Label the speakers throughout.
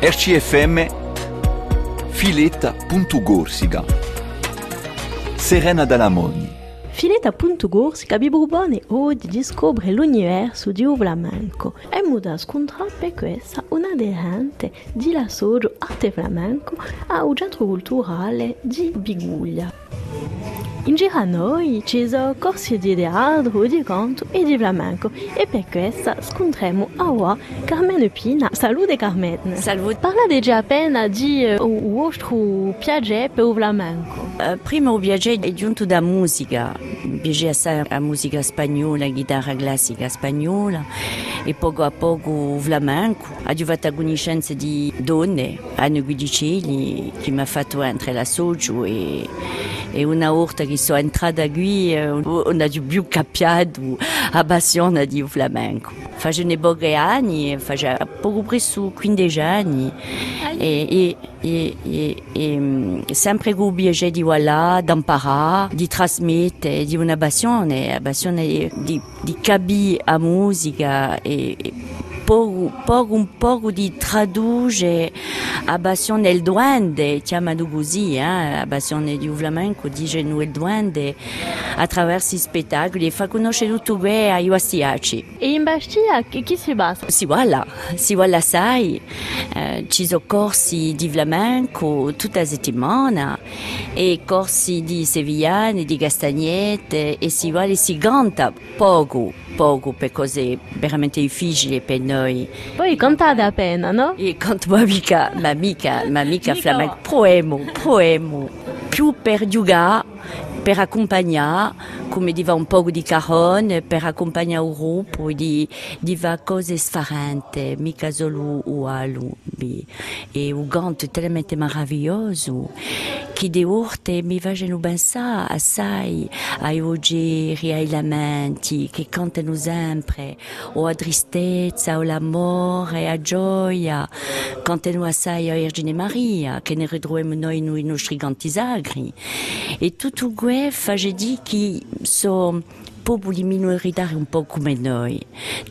Speaker 1: RCFM Filetta.gorsica Serena Dalamoni.
Speaker 2: Filetta.gorsica propone oggi di scoprire l'universo di flamenco. E muda scontrare per questa una aderente di l'assoggio arte flamenco a centro culturale di Biguglia. In ci sono corsi di teatro, di canto e di flamenco e per questo scontriamo a Carmen Pina. Salute Carmen!
Speaker 3: Salute!
Speaker 2: Parla già appena di uh, vostro piacere per il flamenco.
Speaker 3: Uh, prima il piacere è giunto da musica, piacere assai a musica spagnola, chitarra classica spagnola e poco a poco il flamenco. Ho fatto conoscenza di donne, Anne Guidicelli, che mi ha fatto entrare la socio e e una volta che sono entrata qui on a più capiato a passione di flamenco. Facevo pochi anni, facevo poco presso 15 anni e, e, e, e, e sempre con il piacere di voilà, d'imparare, di trasmettere, di una passione, passione di, di capire la musica e, e poco, un poco di tradurre la passione del duende, così, eh? la passione di flamenco, dice noi il duende, attraverso i spettacoli e fa conoscere tutto questo agli austriaci.
Speaker 2: E in Bastia che si basa?
Speaker 3: Si vuole, si vuole assai, eh, ci sono corsi di flamenco tutta la settimana e corsi di sevillane, di castagnette e si vuole, si canta poco, poco per cose veramente difficili per noi.
Speaker 2: Poi cantate appena, no?
Speaker 3: E canto ma mica, ma mica, ma mica flamenco, poemo, poemo, più per giocare, per accompagnare, come diva un po' di caron, per accompagnare il gruppo, di, cose sfarente, mica solo. E il canto talmente meraviglioso che di urte mi assai ai ai lamenti che cantano sempre, o a tristezza, o a gioia, cantano assai a Maria, che ne ritroviamo noi nei nostri sono popoli minoritari un po' come noi,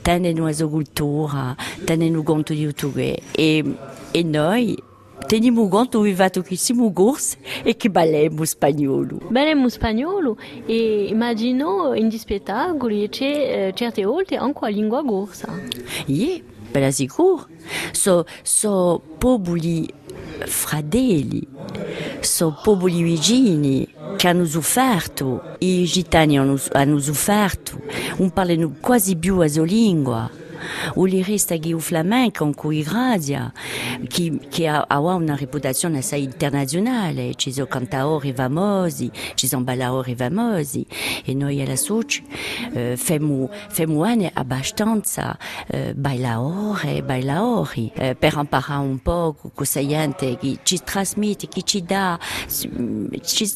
Speaker 3: tengono la sua cultura, tengono conto di tutto. E, e noi teniamo conto che siamo corsi e che balliamo spagnolo.
Speaker 2: Balliamo spagnolo e immagino in gli spettacoli c'è eh, certe volte anche la lingua corsa.
Speaker 3: Sì, per la sicuro. Sono so popoli fratelli, sono popoli vicini che hanno sofferto, i gitani hanno, hanno sofferto, non parlano quasi più la sua lingua. O li resta che il flamenco con cui grazia, che, che ha, ha una reputazione assai internazionale, ci sono cantatori famosi, ci sono ballatori famosi, e noi alla Soci eh, femo, femo anni abbastanza eh, bailatori, eh, per un ci ci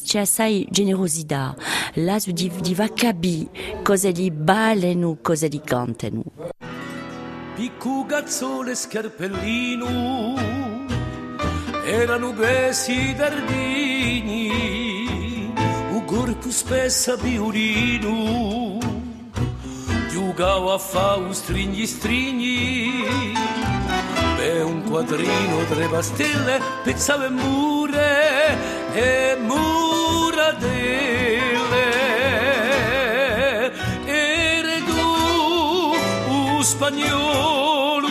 Speaker 3: ci, generosità, là di, di cosa li cosa li cantano.
Speaker 4: Piccugazzole scarpellino erano besi dardini, un corpo spessa violino, giocavo a fa un strigni strigni, per un quadrino tre pastelle, pezzava mure e muradelle. Spagnolo,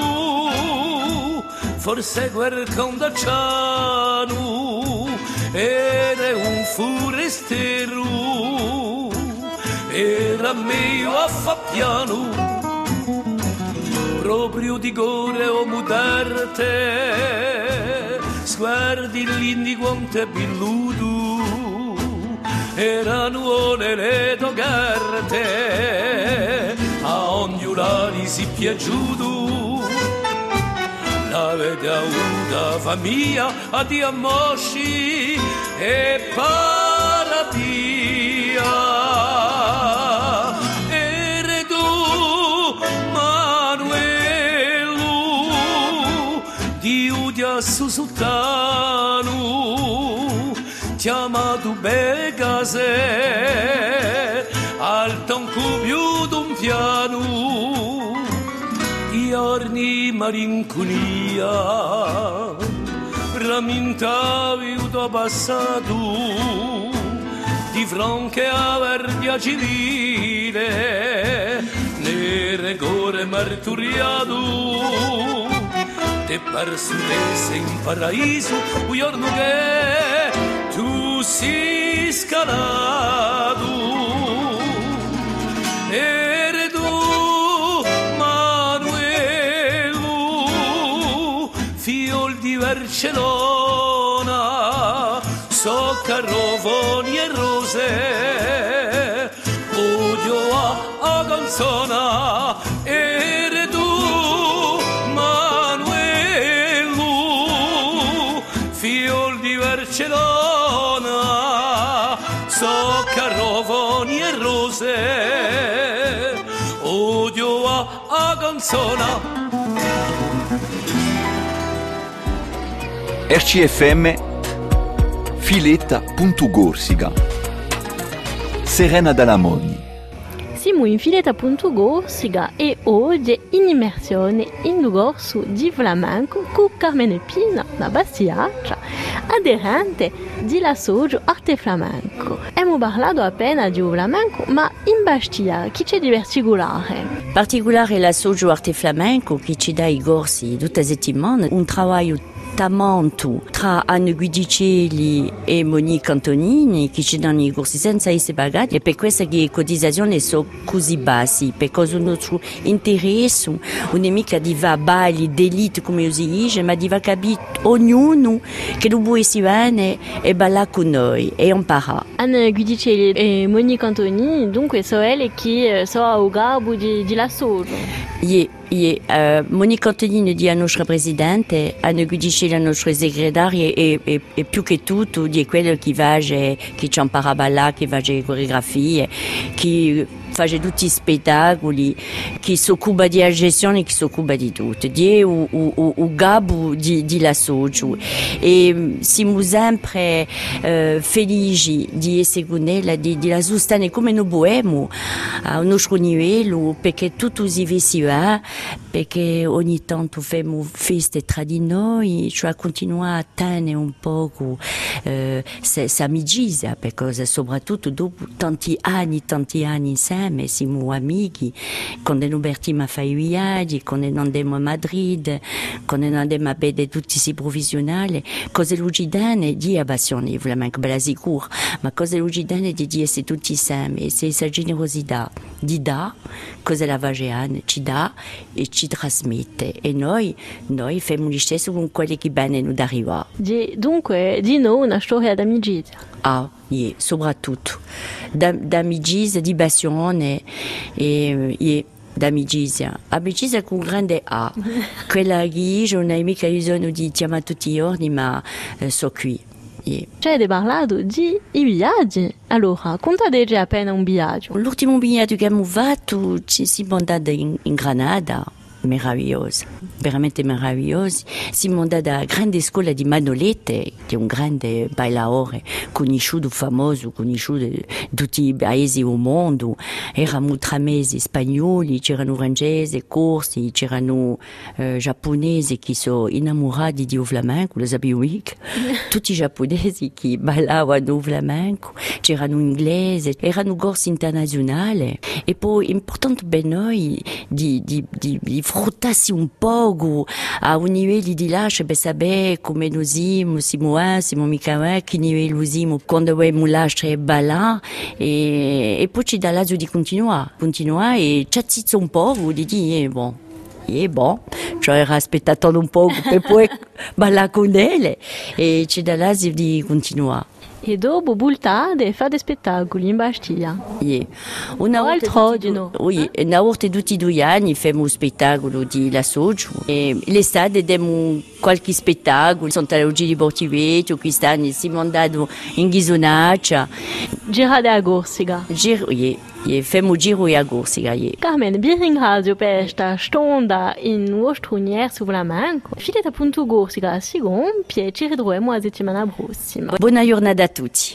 Speaker 4: forse quel condacciano era un forestiero, era meglio a fa piano, proprio di gore o mutarte, sguardi l'indi quanto è billuto, erano le togarte a ognulari si piaciuto l'avete avuta famiglia a Diamosci e paradia eredu Manuelu di Udia Susultano chiamato Begase al toncubiu d'un piano di orni malinconia. Lamentavi do passato di fronte a verdia civile. Nere core marturiato te parsudesse in paraiso un giorno che tu si scalato Barcellona so carrovoni e rose odio a, a canzona ere tu Manuelu fiol di Barcellona so carrovoni e rose odio a, a
Speaker 1: RCFM Filetta.Gorsica Serena Dalamoni
Speaker 2: Siamo in fileta.gorsiga e oggi in immersione in corso di flamenco con Carmine Pina, una bastiaccia, aderente di la Soggio Arte Flamenco. Abbiamo parlato appena di flamenco, ma in Bastia chi c'è di particolare?
Speaker 3: Particolare la Soggio Arte Flamenco che ci dà i corsi tutte le settimane, un lavoro tamanto tra Anne Guidicelli e Monique Antonini che ci danno i corsi senza essere pagati e per questo che le cotizazioni sono così bassi perché il nostro interesse non è mica di va balli d'elite come si dice ma di va capire ognuno che può essere bene e ballare con noi e imparare
Speaker 2: Anne Guidicelli e Monique Antoni, dunque sono le che sono a Ugabo di, di la Soggio.
Speaker 3: Je, uh, Monique Antonini di a nostra presidente, Anne Guidicelli a nostra segretaria e, e, e più che tutto di quello che va che ci impara a ballare, che che fa tutti i spettacoli, che si occupa di gestione, che si occupa di tutto. Di o, o, o gabo di, di la Soggio. E siamo sempre uh, felici di essere con ella, di, di la sostenere come noi boemo a nostro livello, perché tutti si vestiva, perché ogni tanto facciamo feste tra di noi, cioè continuare a tenere un po' eh, amicizia, perché soprattutto dopo tanti anni, tanti anni insieme, siamo amici, quando noi partiamo a fare viaggi, quando andiamo a Madrid, quando andiamo a vedere tutti questi professionali, cosa ci danno di abbassione, flamenco, bella sicuro, ma cosa ci danno di essere tutti insieme, c'est questa generosità di dà, cosa la ci dà e ci trasmette e noi, noi facciamo lo stesso con quelli che bene non arriva.
Speaker 2: Di, dunque, di noi una storia d'amicizia.
Speaker 3: Ah, yeah, soprattutto da, d'amicizia, di passione e yeah, d'amicizia. Amicizia con grande A. Quella che io non ho mica bisogno di chiamare tutti i giorni, ma eh, so qui. Yeah.
Speaker 2: C'è parlato di i viaggi. Allora, contateci appena un viaggio.
Speaker 3: L'ultimo viaggio che abbiamo fatto ci siamo andati in, in Granada. Meravigliosa, veramente meravigliosa. Siamo andati alla grande scuola di Manolete, che è un grande bailaore, conosciuto, famoso, conosciuto in tutti i paesi del mondo. Eravamo tra mesi spagnoli, c'erano francesi, corsi, c'erano eh, giapponesi che sono innamorati di flamenco, lo sapevo mica. Tutti i giapponesi che ballavano flamenco, c'erano inglesi, erano corsi internazionali. E poi, importante per noi di, di, di, di frottarsi un po' a un livello di lascia per sapere come noi siamo, siamo un, siamo mica che quando abbiamo lascia e e, poi ci dà l'azzo di continuare, continuare e attizza un bon, e bon, cioè aspettato un per poi e ci.
Speaker 2: E dopo bultate e fate spettacoli in Bastia.
Speaker 3: Yeah. Una volta
Speaker 2: Altro
Speaker 3: tutti
Speaker 2: di
Speaker 3: du-
Speaker 2: no.
Speaker 3: Oui, una volta tutti due anni facciamo spettacolo di La Soggio. E l'estate diamo qualche spettacolo, sono oggi di Bortivetto, quest'anno siamo andati in Ghisonaccia.
Speaker 2: Girate a Corsica.
Speaker 3: Giro, yeah, yeah, facciamo giro e a Corsica, yeah.
Speaker 2: Carmen, vi ringrazio per questa stonda in vostro universo flamenco. Fileta.Corsica si compie e ci ritroviamo la settimana prossima.
Speaker 3: Buona giornata a tutti.